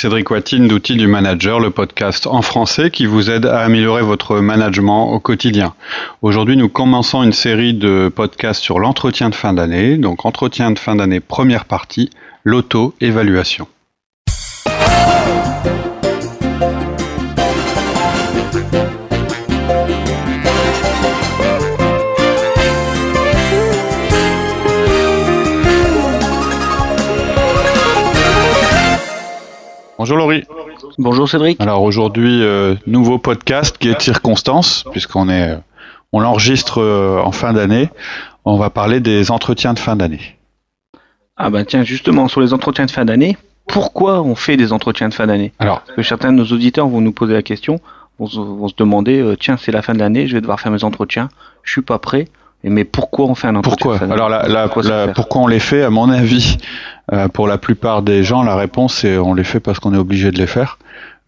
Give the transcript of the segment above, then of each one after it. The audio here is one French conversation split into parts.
Cédric Watine d'Outils du Manager, le podcast en français qui vous aide à améliorer votre management au quotidien. Aujourd'hui, nous commençons une série de podcasts sur l'entretien de fin d'année. Donc, entretien de fin d'année, première partie, l'auto-évaluation. Bonjour Laurie. Bonjour Cédric. Alors aujourd'hui, euh, nouveau podcast qui est circonstance, puisqu'on est, euh, on l'enregistre euh, en fin d'année. On va parler des entretiens de fin d'année. Ah ben tiens, justement, sur les entretiens de fin d'année, pourquoi on fait des entretiens de fin d'année? Alors, Parce que certains de nos auditeurs vont nous poser la question, vont, se demander, tiens, c'est la fin de l'année, je vais devoir faire mes entretiens, je suis pas prêt. Mais pourquoi on fait un entretien Pourquoi Alors la, pourquoi, on les fait À mon avis, euh, pour la plupart des gens, la réponse c'est on les fait parce qu'on est obligé de les faire.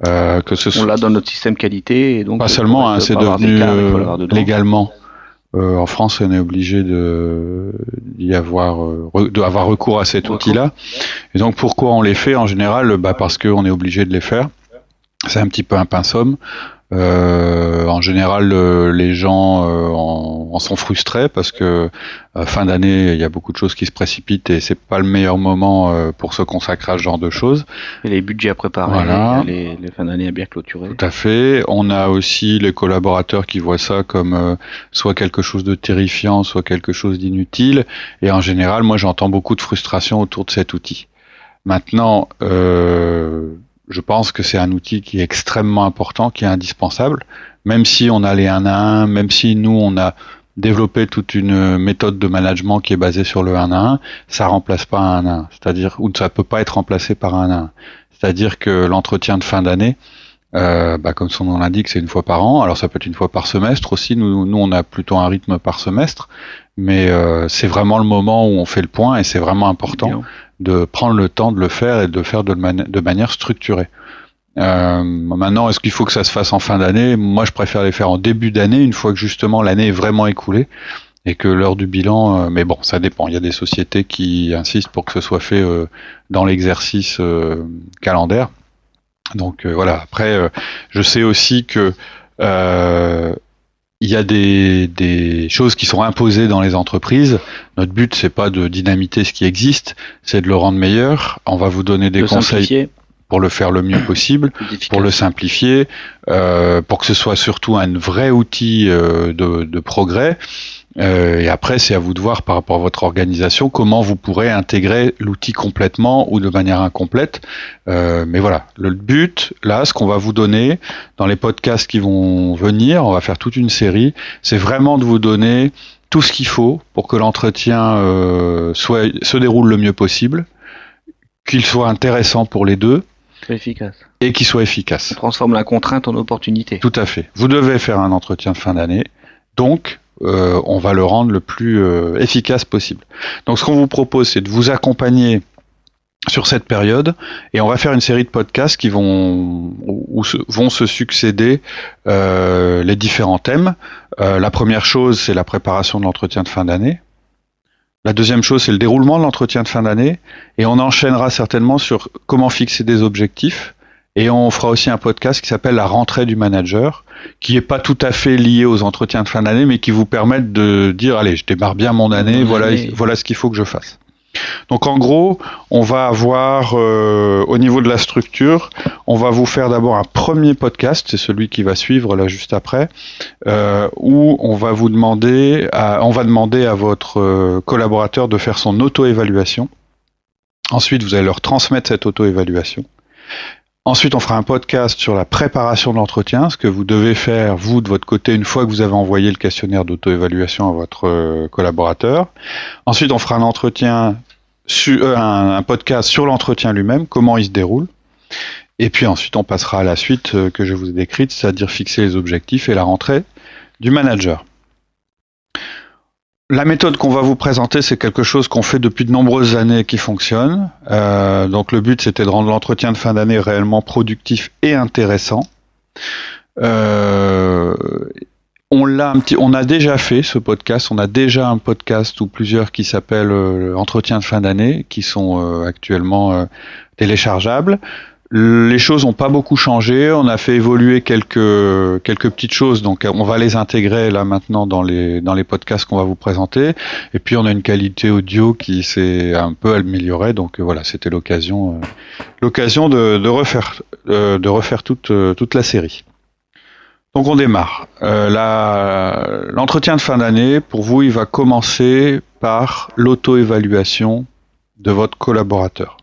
Euh, que ce on l'a dans notre système qualité et donc pas seulement, hein, c'est devenu euh, légalement. Euh, en France, on est obligé de d'y avoir euh, d'avoir recours à cet outil-là. Et donc pourquoi on les fait en général Bah parce qu'on est obligé de les faire. C'est un petit peu un pinceau. Euh, en général, euh, les gens euh, en, sont frustrés parce que fin d'année, il y a beaucoup de choses qui se précipitent et c'est pas le meilleur moment pour se consacrer à ce genre de choses. Et les budgets à préparer, les, les fins d'année à bien clôturer. Tout à fait. On a aussi les collaborateurs qui voient ça comme soit quelque chose de terrifiant, soit quelque chose d'inutile. Et en général, moi, j'entends beaucoup de frustration autour de cet outil. Maintenant, euh, je pense que c'est un outil qui est extrêmement important, qui est indispensable, même si on a les 1 à 1, même si nous on a développé toute une méthode de management qui est basée sur le 1 à 1, ça remplace pas un 1 à 1, c'est-à-dire ou ça peut pas être remplacé par un 1 à 1. C'est-à-dire que l'entretien de fin d'année, euh, bah, comme son nom l'indique, c'est une fois par an. Alors ça peut être une fois par semestre aussi. Nous, nous on a plutôt un rythme par semestre, mais euh, c'est vraiment le moment où on fait le point et c'est vraiment important de prendre le temps de le faire et de le faire de, manière structurée. Euh, maintenant, est-ce qu'il faut que ça se fasse en fin d'année? Moi, je préfère les faire en début d'année, une fois que justement l'année est vraiment écoulée et que l'heure du bilan. Euh, mais bon, ça dépend. Il y a des sociétés qui insistent pour que ce soit fait euh, dans l'exercice euh, calendaire. Donc voilà. Après, je sais aussi que il y a des, des, choses qui sont imposées dans les entreprises. Notre but, c'est pas de dynamiter ce qui existe, c'est de le rendre meilleur. On va vous donner des conseils pour le faire le mieux possible, pour le simplifier, euh, pour que ce soit surtout un vrai outil euh, de, de, progrès. Euh, et après, c'est à vous de voir par rapport à votre organisation comment vous pourrez intégrer l'outil complètement ou de manière incomplète. Euh, mais voilà, le but, là, ce qu'on va vous donner dans les podcasts qui vont venir, on va faire toute une série, c'est vraiment de vous donner tout ce qu'il faut pour que l'entretien euh, soit se déroule le mieux possible, qu'il soit intéressant pour les deux. Efficace. Et qu'il soit efficace. On transforme la contrainte en opportunité. Tout à fait. Vous devez faire un entretien de fin d'année. Donc, euh, on va le rendre le plus euh, efficace possible. Donc ce qu'on vous propose, c'est de vous accompagner sur cette période et on va faire une série de podcasts qui vont où vont se succéder euh, les différents thèmes. la première chose, c'est la préparation de l'entretien de fin d'année. La deuxième chose, c'est le déroulement de l'entretien de fin d'année et on enchaînera certainement sur comment fixer des objectifs et on fera aussi un podcast qui s'appelle La rentrée du manager, qui est pas tout à fait lié aux entretiens de fin d'année, mais qui vous permettent de dire allez, je démarre bien mon année, voilà, voilà ce qu'il faut que je fasse. Donc en gros, on va avoir euh, au niveau de la structure, on va vous faire d'abord un premier podcast, c'est celui qui va suivre là juste après, euh, où on va vous demander, à, on va demander à votre euh, collaborateur de faire son auto-évaluation. Ensuite, vous allez leur transmettre cette auto-évaluation. Ensuite, on fera un podcast sur la préparation de l'entretien, ce que vous devez faire, vous, de votre côté, une fois que vous avez envoyé le questionnaire d'auto-évaluation à votre euh, collaborateur. Ensuite, on fera un entretien, euh, un, podcast sur l'entretien lui-même, comment il se déroule. Et puis ensuite, on passera à la suite euh, que je vous ai décrite, c'est-à-dire fixer les objectifs et la rentrée du manager. La méthode qu'on va vous présenter, c'est quelque chose qu'on fait depuis de nombreuses années qui fonctionne. Euh, donc le but, c'était de rendre l'entretien de fin d'année réellement productif et intéressant. Euh, on l'a un petit, on a déjà fait ce podcast. On a déjà un podcast ou plusieurs qui s'appellent euh, Entretien de fin d'année, qui sont actuellement téléchargeables. Les choses n'ont pas beaucoup changé. On a fait évoluer quelques quelques petites choses, donc on va les intégrer là maintenant dans les dans les podcasts qu'on va vous présenter. Et puis on a une qualité audio qui s'est un peu améliorée, donc voilà, c'était l'occasion euh, l'occasion de, de refaire euh, de refaire toute euh, toute la série. Donc on démarre. L'entretien de fin d'année, pour vous, il va commencer par l'auto-évaluation de votre collaborateur.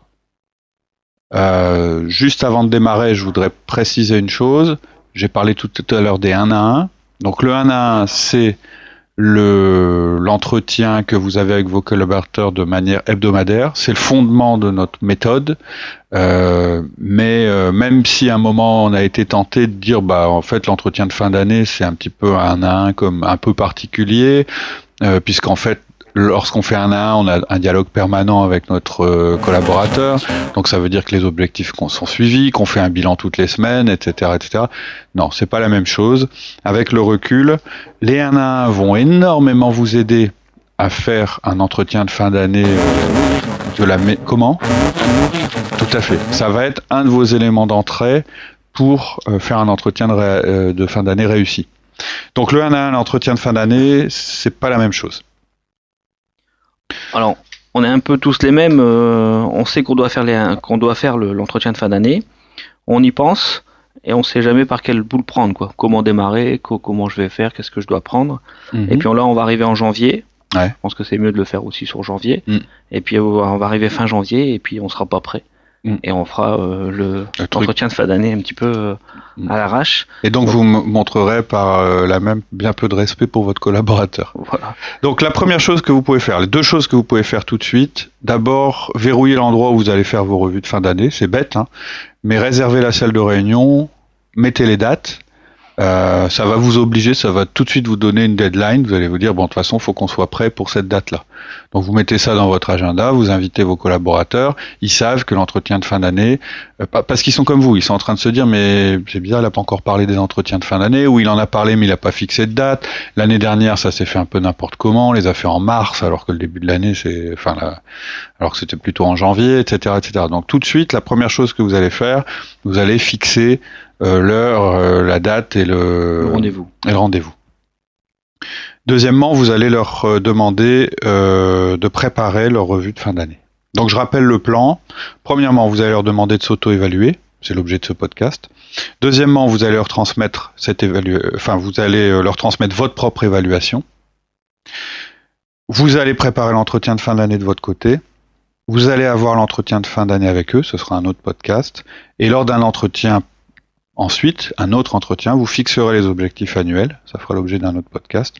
Euh, juste avant de démarrer, je voudrais préciser une chose. J'ai parlé tout à l'heure des 1 à 1. Donc le 1 à 1, c'est le l'entretien que vous avez avec vos collaborateurs de manière hebdomadaire. C'est le fondement de notre méthode. Euh, mais euh, même si à un moment on a été tenté de dire bah en fait l'entretien de fin d'année c'est un petit peu un à un comme un peu particulier puisqu'en fait lorsqu'on fait un à un, on a un dialogue permanent avec notre euh, collaborateur. Donc ça veut dire que les objectifs sont suivis, qu'on fait un bilan toutes les semaines, etc., etc. Non, c'est pas la même chose. Avec le recul, les 1 à 1 vont énormément vous aider à faire un entretien de fin d'année euh, de la comment? Tout à fait. Ça va être un de vos éléments d'entrée pour euh, faire un entretien de, de fin d'année réussi. Donc le 1 à 1, l'entretien de fin d'année, c'est pas la même chose. Alors, on est un peu tous les mêmes. Euh, on sait qu'on doit faire les, qu'on doit faire l'entretien de fin d'année. On y pense et on sait jamais par quel bout le prendre, quoi. Comment démarrer, comment je vais faire, qu'est-ce que je dois prendre. Mhm. Et puis là, on va arriver en janvier. Je pense que c'est mieux de le faire aussi sur janvier. Mhm. Et puis on va arriver fin janvier et puis on sera pas prêt. Mm. et on fera euh, le entretien de fin d'année un petit peu euh, mm. à l'arrache. Et donc vous montrerez par euh, la même bien peu de respect pour votre collaborateur. Voilà. Donc la première chose que vous pouvez faire, les deux choses que vous pouvez faire tout de suite, d'abord verrouiller l'endroit où vous allez faire vos revues de fin d'année, c'est bête, hein, mais réservez la salle de réunion, mettez les dates euh, ça va vous obliger, ça va tout de suite vous donner une deadline. Vous allez vous dire bon de toute façon, faut qu'on soit prêt pour cette date-là. Donc vous mettez ça dans votre agenda, vous invitez vos collaborateurs. Ils savent que l'entretien de fin d'année, euh, parce qu'ils sont comme vous, ils sont en train de se dire mais c'est bizarre, il n'a pas encore parlé des entretiens de fin d'année, ou il en a parlé mais il n'a pas fixé de date. L'année dernière, ça s'est fait un peu n'importe comment. On les a fait en mars, alors que le début de l'année c'est, enfin alors que c'était plutôt en janvier, etc., etc. Donc tout de suite, la première chose que vous allez faire, vous allez fixer l'heure, euh, la date et le, rendez-vous. Et le rendez-vous. Deuxièmement, vous allez leur euh, demander de préparer leur revue de fin d'année. Donc je rappelle le plan. Premièrement, vous allez leur demander de s'auto-évaluer. C'est l'objet de ce podcast. Deuxièmement, vous allez leur transmettre cette enfin vous allez leur transmettre votre propre évaluation. Vous allez préparer l'entretien de fin d'année de votre côté. Vous allez avoir l'entretien de fin d'année avec eux, ce sera un autre podcast. Et lors d'un entretien Ensuite, un autre entretien, vous fixerez les objectifs annuels, ça fera l'objet d'un autre podcast.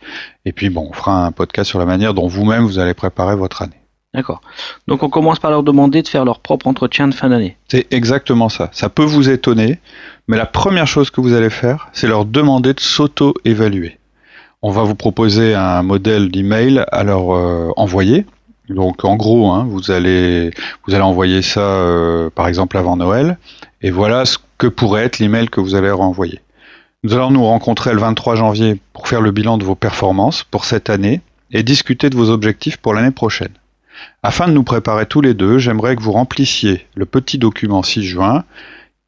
Et puis bon, on fera un podcast sur la manière dont vous-même vous allez préparer votre année. D'accord. Donc on commence par leur demander de faire leur propre entretien de fin d'année. C'est exactement ça. Ça peut vous étonner, mais la première chose que vous allez faire, c'est leur demander de s'auto-évaluer. On va vous proposer un modèle d'email à leur euh, envoyer. Donc en gros, hein, vous allez vous allez envoyer ça euh, par exemple avant Noël, et voilà ce que pourrait être l'email que vous allez renvoyer. Nous allons nous rencontrer le 23 janvier pour faire le bilan de vos performances pour cette année et discuter de vos objectifs pour l'année prochaine. Afin de nous préparer tous les deux, j'aimerais que vous remplissiez le petit document 6 juin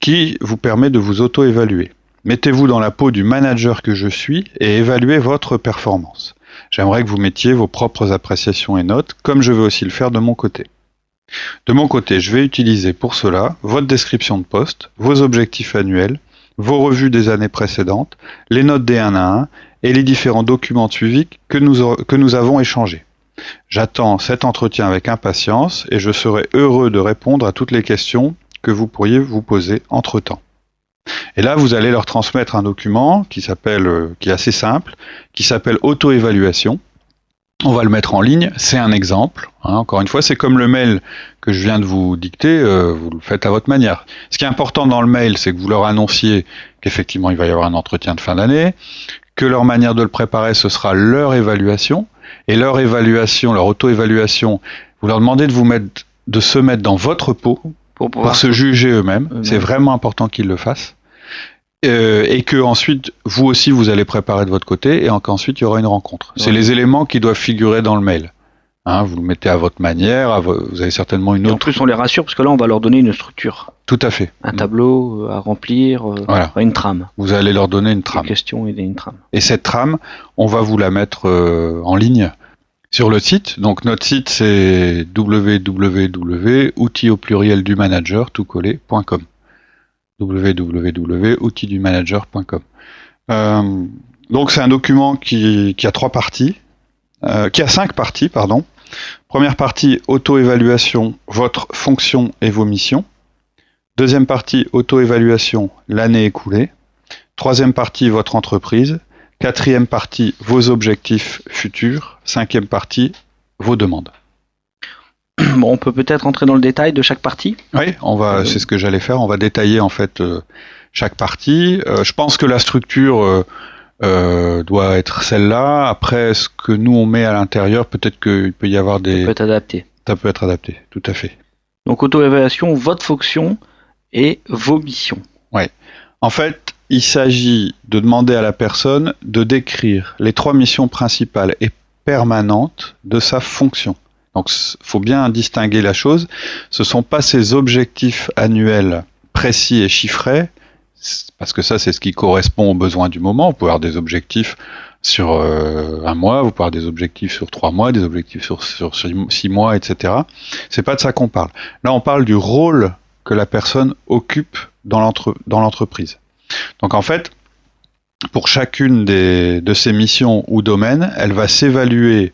qui vous permet de vous auto-évaluer. Mettez-vous dans la peau du manager que je suis et évaluez votre performance. J'aimerais que vous mettiez vos propres appréciations et notes, comme je vais aussi le faire de mon côté. De mon côté, je vais utiliser pour cela votre description de poste, vos objectifs annuels, vos revues des années précédentes, les notes des 1 à 1 et les différents documents de suivi que nous, que nous avons échangés. J'attends cet entretien avec impatience et je serai heureux de répondre à toutes les questions que vous pourriez vous poser entre-temps. Et là, vous allez leur transmettre un document qui s'appelle, euh, qui est assez simple, qui s'appelle auto-évaluation on va le mettre en ligne, c'est un exemple. Hein. encore une fois, c'est comme le mail que je viens de vous dicter, euh, vous le faites à votre manière. Ce qui est important dans le mail, c'est que vous leur annonciez qu'effectivement il va y avoir un entretien de fin d'année, que leur manière de le préparer, ce sera leur évaluation, et leur évaluation, leur auto-évaluation, vous leur demandez de vous mettre, de se mettre dans votre peau pour, pour se juger eux-mêmes. C'est vraiment important qu'ils le fassent. Euh, et que ensuite vous aussi vous allez préparer de votre côté et qu'ensuite il y aura une rencontre. C'est les éléments qui doivent figurer dans le mail. Hein, vous le mettez à votre manière, vous avez certainement une autre. en plus, on les rassure parce que là, on va leur donner une structure. Tout à fait. Un tableau euh, à remplir, euh, une trame. Vous allez leur donner une trame. Une question et une trame. Et cette trame, on va vous la mettre euh, en ligne sur le site. Donc notre site c'est www.outils au pluriel du manager tout collé.com. www.outildumanager.com. Euh, donc c'est un document qui, a trois parties, euh, qui a cinq parties, pardon. Première partie, auto-évaluation, votre fonction et vos missions. Deuxième partie, auto-évaluation, l'année écoulée. Troisième partie, votre entreprise. Quatrième partie, vos objectifs futurs. Cinquième partie, vos demandes. Bon, on peut peut-être entrer dans le détail de chaque partie. Oui, on va. Euh, c'est ce que j'allais faire. On va détailler en fait euh, chaque partie. Euh, je pense que la structure doit être celle-là. Après, ce que nous on met à l'intérieur, peut-être qu'il peut y avoir des. Ça peut être adapté. Ça peut être adapté, tout à fait. Donc auto-évaluation, votre fonction et vos missions. Oui. En fait, il s'agit de demander à la personne de décrire les trois missions principales et permanentes de sa fonction. Donc, faut bien distinguer la chose. Ce sont pas ces objectifs annuels précis et chiffrés, parce que ça, c'est ce qui correspond aux besoins du moment. Vous pouvez avoir des objectifs sur euh, un mois, vous pouvez avoir des objectifs sur trois mois, des objectifs sur, six mois, etc. C'est pas de ça qu'on parle. Là, on parle du rôle que la personne occupe dans l'entreprise. Donc en fait, pour chacune des, de ces missions ou domaines, elle va s'évaluer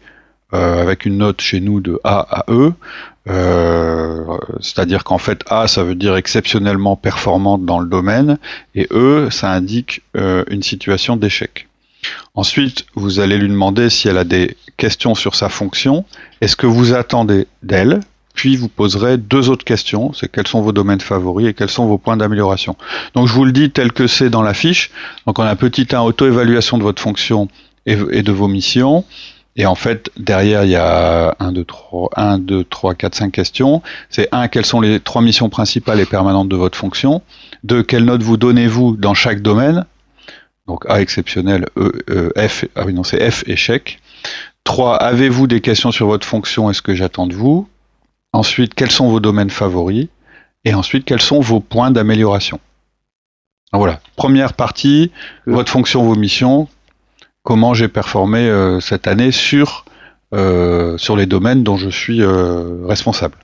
euh, avec une note chez nous de A à E. Euh, c'est-à-dire qu'en fait A ça veut dire exceptionnellement performante dans le domaine et E ça indique euh, une situation d'échec. Ensuite, vous allez lui demander si elle a des questions sur sa fonction est ce que vous attendez d'elle, puis vous poserez deux autres questions, c'est quels sont vos domaines favoris et quels sont vos points d'amélioration. Donc je vous le dis tel que c'est dans la fiche. Donc on a un petit 1 auto-évaluation de votre fonction et, de vos missions. Et en fait, derrière, il y a 1, 2, 3, 1, 2, 3, 4, 5 questions. C'est 1, quelles sont les trois missions principales et permanentes de votre fonction. 2, quelle note vous donnez-vous dans chaque domaine. Donc A exceptionnel, E, e F, ah oui non, c'est F échec. 3, avez-vous des questions sur votre fonction? Et ce que j'attends de vous? Ensuite, quels sont vos domaines favoris? Et ensuite, quels sont vos points d'amélioration? Voilà, première partie, euh. votre fonction, vos missions, comment j'ai performé euh, cette année sur, euh, sur les domaines dont je suis responsable.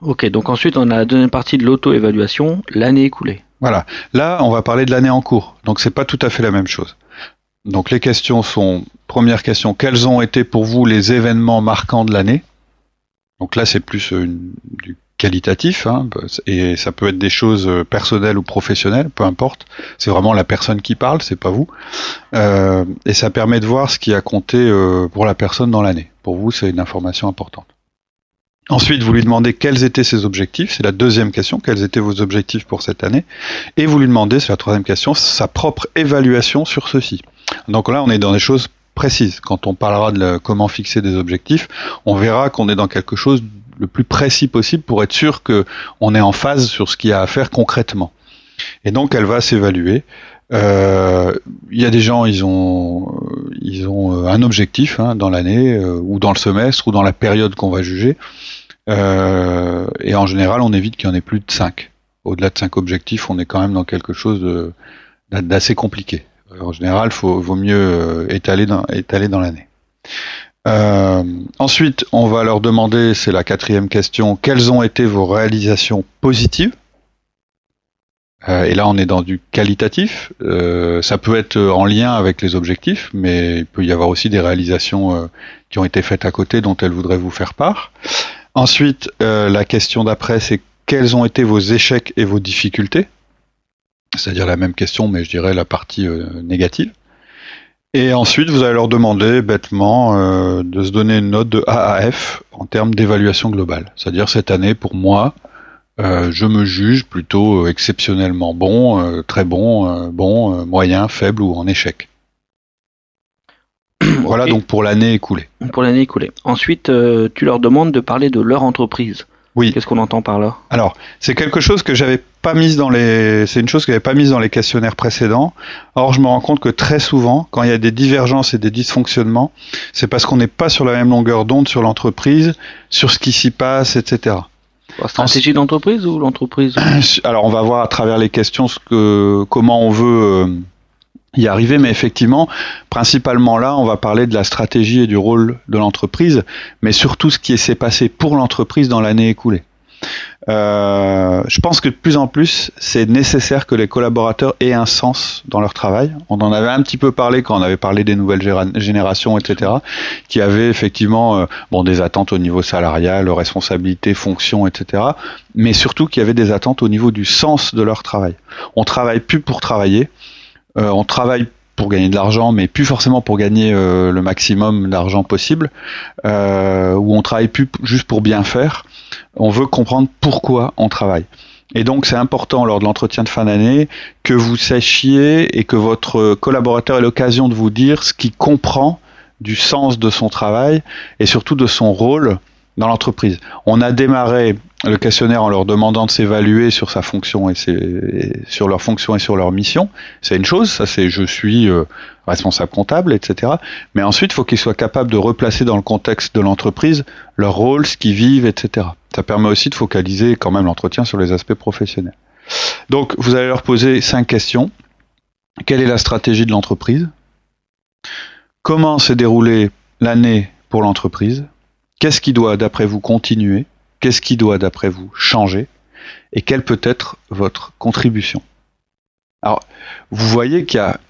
Ok, donc ensuite on a la deuxième partie de l'auto-évaluation, l'année écoulée. Voilà, là on va parler de l'année en cours, donc c'est pas tout à fait la même chose. Donc les questions sont, première question, quels ont été pour vous les événements marquants de l'année? Donc là, c'est plus euh, du qualitatif, hein, et ça peut être des choses euh, personnelles ou professionnelles, peu importe. C'est vraiment la personne qui parle, c'est pas vous. Euh, et ça permet de voir ce qui a compté pour la personne dans l'année. Pour vous, c'est une information importante. Ensuite, vous lui demandez quels étaient ses objectifs, c'est la deuxième question, quels étaient vos objectifs pour cette année, et vous lui demandez, c'est la troisième question, sa propre évaluation sur ceci. Donc là, on est dans des choses précise. Quand on parlera de comment fixer des objectifs, on verra qu'on est dans quelque chose le plus précis possible pour être sûr que on est en phase sur ce qu'il y a à faire concrètement. Et donc elle va s'évaluer. Euh, il y a des gens, ils ont, ils ont euh, un objectif hein, dans l'année euh, ou dans le semestre ou dans la période qu'on va juger. et en général, on évite qu'il y en ait plus de 5. Au-delà de 5 objectifs, on est quand même dans quelque chose d'assez compliqué. En général, il vaut mieux euh, étaler dans, étaler dans l'année. Euh, ensuite, on va leur demander, c'est la quatrième question, quelles ont été vos réalisations positives? Euh, Et là, on est dans du qualitatif. ça peut être en lien avec les objectifs, mais il peut y avoir aussi des réalisations qui ont été faites à côté dont elles voudraient vous faire part. Ensuite, la question d'après, c'est quels ont été vos échecs et vos difficultés? C'est-à-dire la même question, mais je dirais la partie euh, négative. Et ensuite, vous allez leur demander bêtement euh, de se donner une note de A à F en termes d'évaluation globale. C'est-à-dire cette année, pour moi, euh, je me juge plutôt exceptionnellement bon, très bon, bon, moyen, faible ou en échec. voilà donc pour l'année écoulée. Pour l'année écoulée. Ensuite, tu leur demandes de parler de leur entreprise. Oui. Qu'est-ce qu'on entend par là? Alors, c'est quelque chose que j'avais pas mise dans les, c'est une chose que j'avais pas mise dans les questionnaires précédents. Or, je me rends compte que très souvent, quand il y a des divergences et des dysfonctionnements, c'est parce qu'on n'est pas sur la même longueur d'onde sur l'entreprise, sur ce qui s'y passe, etc. La stratégie d'entreprise ou l'entreprise Alors, on va voir à travers les questions ce que, comment on veut. Euh, y arriver, mais effectivement, principalement là, on va parler de la stratégie et du rôle de l'entreprise, mais surtout ce qui s'est passé pour l'entreprise dans l'année écoulée. Euh, je pense que de plus en plus, c'est nécessaire que les collaborateurs aient un sens dans leur travail. On en avait un petit peu parlé quand on avait parlé des nouvelles générations, etc., qui avaient effectivement euh, bon des attentes au niveau salarial, responsabilité, fonction, etc., mais surtout qui avaient des attentes au niveau du sens de leur travail. On travaille plus pour travailler, euh, on travaille pour gagner de l'argent, mais plus forcément pour gagner euh, le maximum d'argent possible, euh, ou on travaille plus juste pour bien faire. On veut comprendre pourquoi on travaille. Et donc c'est important lors de l'entretien de fin d'année que vous sachiez et que votre collaborateur ait l'occasion de vous dire ce qu'il comprend du sens de son travail et surtout de son rôle dans l'entreprise. On a démarré le questionnaire en leur demandant de s'évaluer sur sa fonction et, sur leur fonction et sur leur mission. C'est une chose, ça c'est je suis euh, responsable comptable, etc. Mais ensuite, il faut qu'ils soient capables de replacer dans le contexte de l'entreprise leur rôle, ce qu'ils vivent, etc. Ça permet aussi de focaliser quand même l'entretien sur les aspects professionnels. Donc, vous allez leur poser cinq questions. Quelle est la stratégie de l'entreprise? Comment s'est déroulée l'année pour l'entreprise? Qu'est-ce qui doit, d'après vous, continuer? Qu'est-ce qui doit, d'après vous, changer Et quelle peut être votre contribution? Alors, vous voyez qu'il y a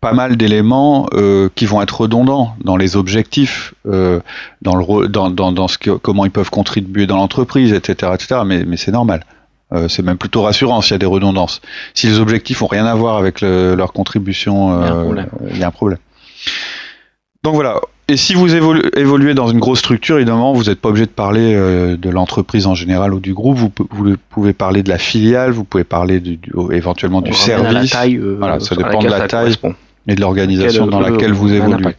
pas mal d'éléments euh, qui vont être redondants dans les objectifs, euh, dans, le, dans, dans, ce que, comment ils peuvent contribuer dans l'entreprise, etc., etc. Mais, mais c'est normal. Euh, c'est même plutôt rassurant s'il y a des redondances. Si les objectifs ont rien à voir avec leur contribution, il y a un problème. Donc voilà, et si vous évoluez dans une grosse structure, évidemment, vous n'êtes pas obligé de parler euh, de l'entreprise en général ou du groupe. Vous, pouvez parler de la filiale, vous pouvez parler du, éventuellement du service. Euh, voilà, ça dépend de la taille et de l'organisation dans laquelle vous évoluez.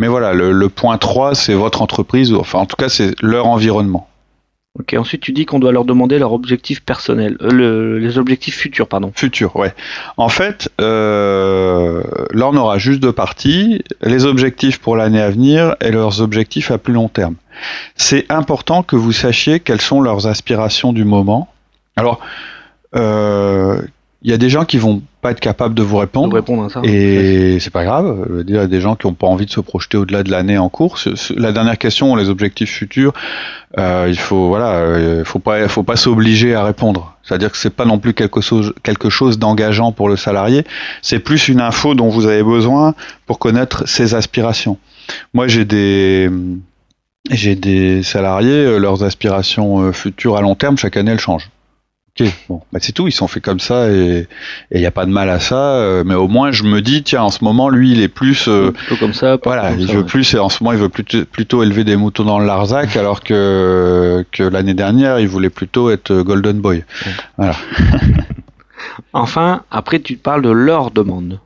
Mais voilà, le, le point 3, c'est votre entreprise, enfin en tout cas, c'est leur environnement. Ok, ensuite tu dis qu'on doit leur demander leurs objectifs personnels, euh, les objectifs futurs, pardon. Futurs, ouais. En fait, euh, là on aura juste deux parties, les objectifs pour l'année à venir et leurs objectifs à plus long terme. C'est important que vous sachiez quelles sont leurs aspirations du moment. Alors, euh, il y a des gens qui vont pas être capables de vous répondre. répondre à ça. Et c'est pas grave. Il y a des gens qui n'ont pas envie de se projeter au-delà de l'année en cours. La dernière question, les objectifs futurs, euh, il faut voilà, euh, faut pas, faut pas s'obliger à répondre. C'est-à-dire que c'est pas non plus quelque chose, quelque chose d'engageant pour le salarié. C'est plus une info dont vous avez besoin pour connaître ses aspirations. Moi, j'ai des j'ai des salariés, euh, leurs aspirations futures à long terme, chaque année, elles changent bon, bah c'est tout, ils sont faits comme ça et il n'y a pas de mal à ça. Euh, mais au moins, je me dis, tiens, en ce moment, lui, il est plus. Euh, comme ça. Voilà, il veut plus, et en ce moment, il veut plutôt, plutôt élever des moutons dans le Larzac, alors que, que l'année dernière, il voulait plutôt être Golden Boy. Voilà. enfin, après, tu parles de leur demande.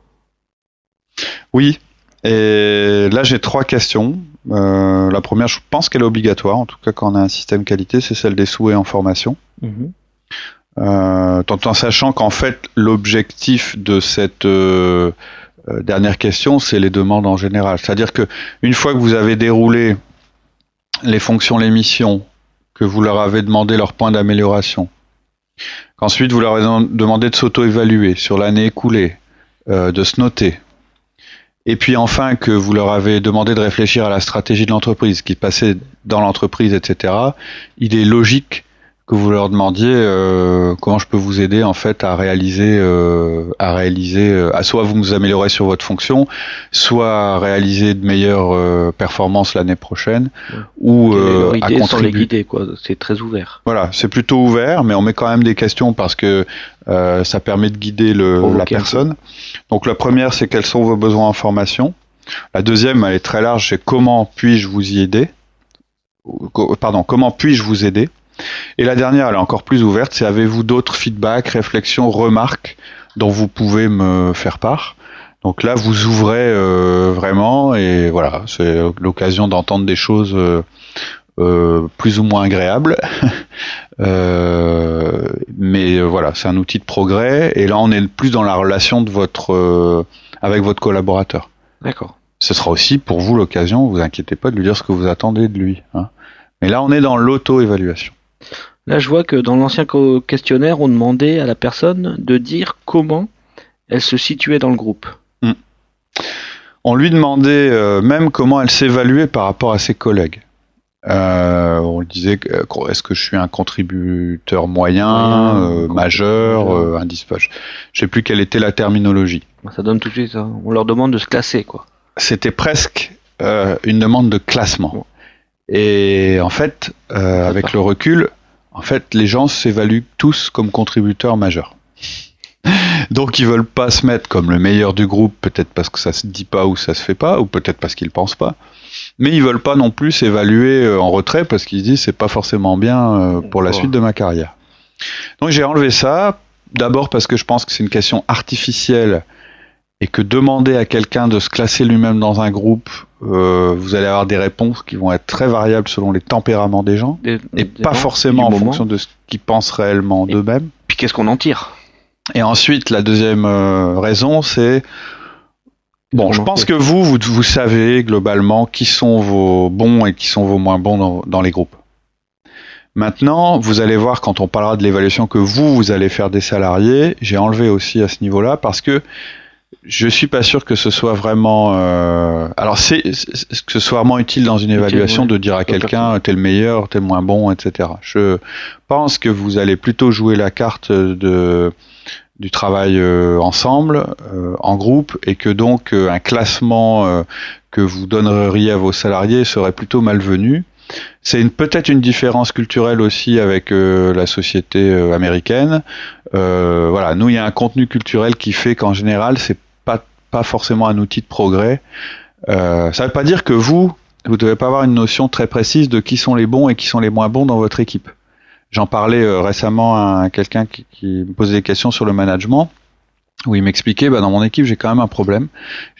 Oui. Et là, j'ai trois questions. Euh, la première, je pense qu'elle est obligatoire, en tout cas quand on a un système qualité, c'est celle des souhaits en formation. Mhm. Euh, tout en sachant qu'en fait l'objectif de cette euh, euh, dernière question, c'est les demandes en général. C'est-à-dire que une fois que vous avez déroulé les fonctions, les missions, que vous leur avez demandé leur point d'amélioration, qu'ensuite vous leur avez demandé de s'auto-évaluer sur l'année écoulée, de se noter, et puis enfin que vous leur avez demandé de réfléchir à la stratégie de l'entreprise, qui passait dans l'entreprise, etc., il est logique que vous leur demandiez euh, comment je peux vous aider en fait à réaliser euh, à réaliser euh, à soit vous vous améliorez sur votre fonction soit à réaliser de meilleures performances l'année prochaine ou à contribuer sans les guider quoi. C'est très ouvert. Voilà c'est plutôt ouvert mais on met quand même des questions parce que ça permet de guider le, la personne. Donc la première c'est quels sont vos besoins en formation. La deuxième elle est très large c'est comment puis-je vous y aider. Pardon comment puis-je vous aider et la dernière, elle est encore plus ouverte, c'est avez-vous d'autres feedbacks, réflexions, remarques dont vous pouvez me faire part? Donc là, vous ouvrez euh, vraiment et voilà, c'est l'occasion d'entendre des choses euh, plus ou moins agréable. mais voilà, c'est un outil de progrès. Et là, on est plus dans la relation de votre avec votre collaborateur. D'accord. Ce sera aussi pour vous l'occasion, vous inquiétez pas de lui dire ce que vous attendez de lui. Hein. Mais là, on est dans l'auto-évaluation. Là, je vois que dans l'ancien questionnaire, on demandait à la personne de dire comment elle se situait dans le groupe. Hmm. On lui demandait euh, même comment elle s'évaluait par rapport à ses collègues. Euh, on lui disait euh, est-ce que je suis un contributeur moyen, majeur, indisponible Je sais plus quelle était la terminologie. Ça donne tout de suite. Hein. On leur demande de se classer, quoi. C'était presque une demande de classement. Et en fait, avec le recul, en fait, les gens s'évaluent tous comme contributeurs majeurs. Donc ils veulent pas se mettre comme le meilleur du groupe, peut-être parce que ça se dit pas ou ça se fait pas, ou peut-être parce qu'ils pensent pas. Mais ils veulent pas non plus s'évaluer euh, en retrait parce qu'ils se disent c'est pas forcément bien euh, pour la suite de ma carrière. Donc j'ai enlevé ça, d'abord parce que je pense que c'est une question artificielle et que demander à quelqu'un de se classer lui-même dans un groupe, euh, vous allez avoir des réponses qui vont être très variables selon les tempéraments des gens et pas forcément en fonction de ce qu'ils pensent réellement d'eux-mêmes. Puis qu'est-ce qu'on en tire? Et ensuite, la deuxième euh, raison, c'est Bon, je pense que vous, vous, savez globalement qui sont vos bons et qui sont vos moins bons dans, les groupes. Maintenant, vous allez voir quand on parlera de l'évaluation que vous, vous allez faire des salariés. J'ai enlevé aussi à ce niveau-là parce que je suis pas sûr que ce soit vraiment. Euh, alors, c'est que ce soit vraiment utile dans une évaluation de dire à quelqu'un t'es le meilleur, t'es le moins bon, etc. Je pense que vous allez plutôt jouer la carte de du travail euh, ensemble, euh, en groupe, et que donc euh, un classement que vous donneriez à vos salariés serait plutôt malvenu. C'est peut-être une différence culturelle aussi avec la société américaine. voilà, nous il y a un contenu culturel qui fait qu'en général c'est pas forcément un outil de progrès. ça ne veut pas dire que vous vous devez pas avoir une notion très précise de qui sont les bons et qui sont les moins bons dans votre équipe. J'en parlais euh, récemment à quelqu'un qui, me posait des questions sur le management où il m'expliquait, bah, dans mon équipe, j'ai quand même un problème.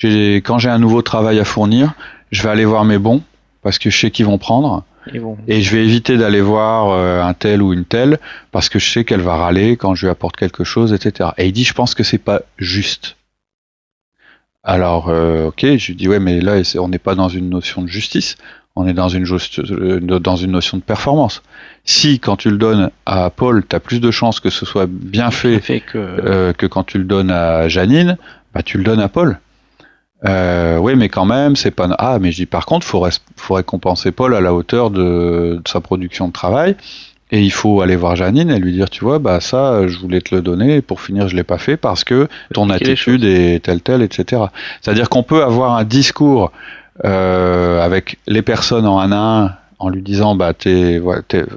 Quand j'ai un nouveau travail à fournir, je vais aller voir mes bons parce que je sais qu'ils vont prendre. Et je vais éviter d'aller voir euh, un tel ou une telle parce que je sais qu'elle va râler quand je lui apporte quelque chose, etc. Et il dit, je pense que c'est pas juste. Alors, euh, ok, je lui dis, ouais, mais là, on n'est pas dans une notion de justice, on est dans une, dans une notion de performance si quand tu le donnes à Paul, tu as plus de chances que ce soit bien fait, euh, que... quand tu le donnes à Janine, bah tu le donnes à Paul. Euh, oui, mais quand même, c'est pas. Ah, mais je dis par contre, faut, faut récompenser Paul à la hauteur de, sa production de travail. Et il faut aller voir Janine et lui dire, tu vois, bah ça, je voulais te le donner, et pour finir, je l'ai pas fait parce que ton attitude est telle telle, etc. C'est-à-dire qu'on peut avoir un discours euh, avec les personnes en un à un en lui disant bah t'es,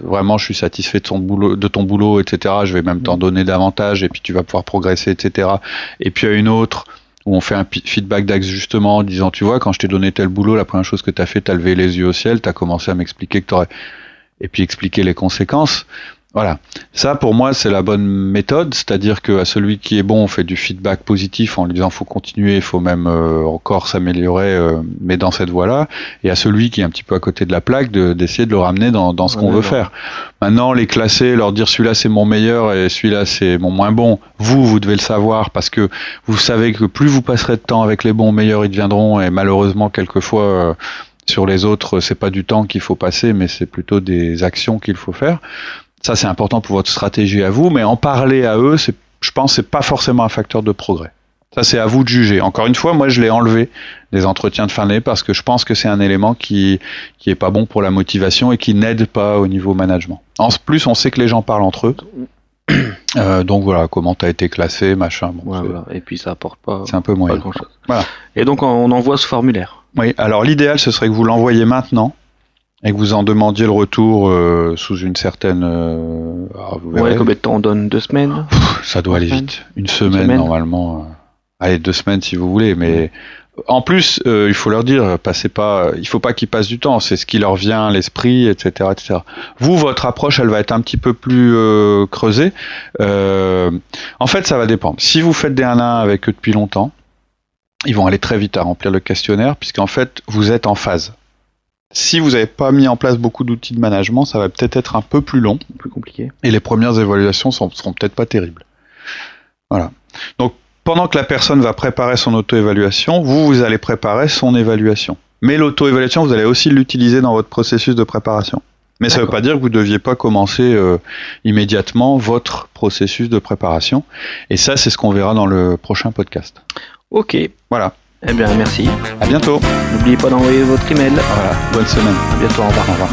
vraiment je suis satisfait de ton boulot de ton boulot etc je vais même t'en mm. donner davantage et puis tu vas pouvoir progresser etc et puis à une autre où on fait un feedback d'ajustement en disant tu vois quand je t'ai donné tel boulot la première chose que tu as fait t'as levé les yeux au ciel t'as commencé à m'expliquer que t'aurais et puis expliquer les conséquences voilà. Ça, pour moi, c'est la bonne méthode, c'est-à-dire qu'à celui qui est bon, on fait du feedback positif en lui disant faut continuer, faut même euh, encore s'améliorer, euh, mais dans cette voie-là. Et à celui qui est un petit peu à côté de la plaque, d'essayer de, le ramener dans, dans ce qu'on veut faire. Maintenant, les classer, leur dire celui-là c'est mon meilleur et celui-là c'est mon moins bon. Vous, vous devez le savoir parce que vous savez que plus vous passerez de temps avec les bons, meilleurs ils deviendront. Et malheureusement, quelquefois. Euh, sur les autres, c'est pas du temps qu'il faut passer, mais c'est plutôt des actions qu'il faut faire. Ça, c'est important pour votre stratégie à vous, mais en parler à eux, c'est, je pense, c'est pas forcément un facteur de progrès. Ça, c'est à vous de juger. Encore une fois, moi, je l'ai enlevé des entretiens de fin d'année parce que je pense que c'est un élément qui qui est pas bon pour la motivation et qui n'aide pas au niveau management. En plus, on sait que les gens parlent entre eux. Euh, donc voilà, comment tu as été classé, machin. Et puis ça apporte pas, c'est un peu grand chose. Voilà. Et donc on envoie ce formulaire. Oui, alors l'idéal ce serait que vous l'envoyiez maintenant et que vous en demandiez le retour euh, sous une certaine. Euh, ouais, combien de temps on donne Deux semaines Ça doit aller vite. Une semaine, normalement. Euh. Allez, deux semaines si vous voulez, mais. En plus, il faut leur dire, passez pas, il faut pas qu'ils passent du temps. C'est ce qui leur vient à l'esprit, etc., etc. Vous, votre approche, elle va être un petit peu plus creusée. en fait, ça va dépendre. Si vous faites des 1 1 avec eux depuis longtemps, ils vont aller très vite à remplir le questionnaire, puisqu'en fait, vous êtes en phase Si vous n'avez pas mis en place beaucoup d'outils de management, ça va peut-être être un peu plus long, plus compliqué, et les premières évaluations seront, seront peut-être pas terribles. Voilà. Donc pendant que la personne va préparer son auto-évaluation, vous, vous allez préparer son évaluation. Mais l'auto-évaluation, vous allez aussi l'utiliser dans votre processus de préparation. Mais ça ne veut pas dire que vous ne deviez pas commencer euh, immédiatement votre processus de préparation. Et ça, c'est ce qu'on verra dans le prochain podcast. Ok. Voilà. Eh bien, merci. À bientôt. N'oubliez pas d'envoyer votre email. Voilà. Bonne semaine. À bientôt. Au revoir. Au revoir.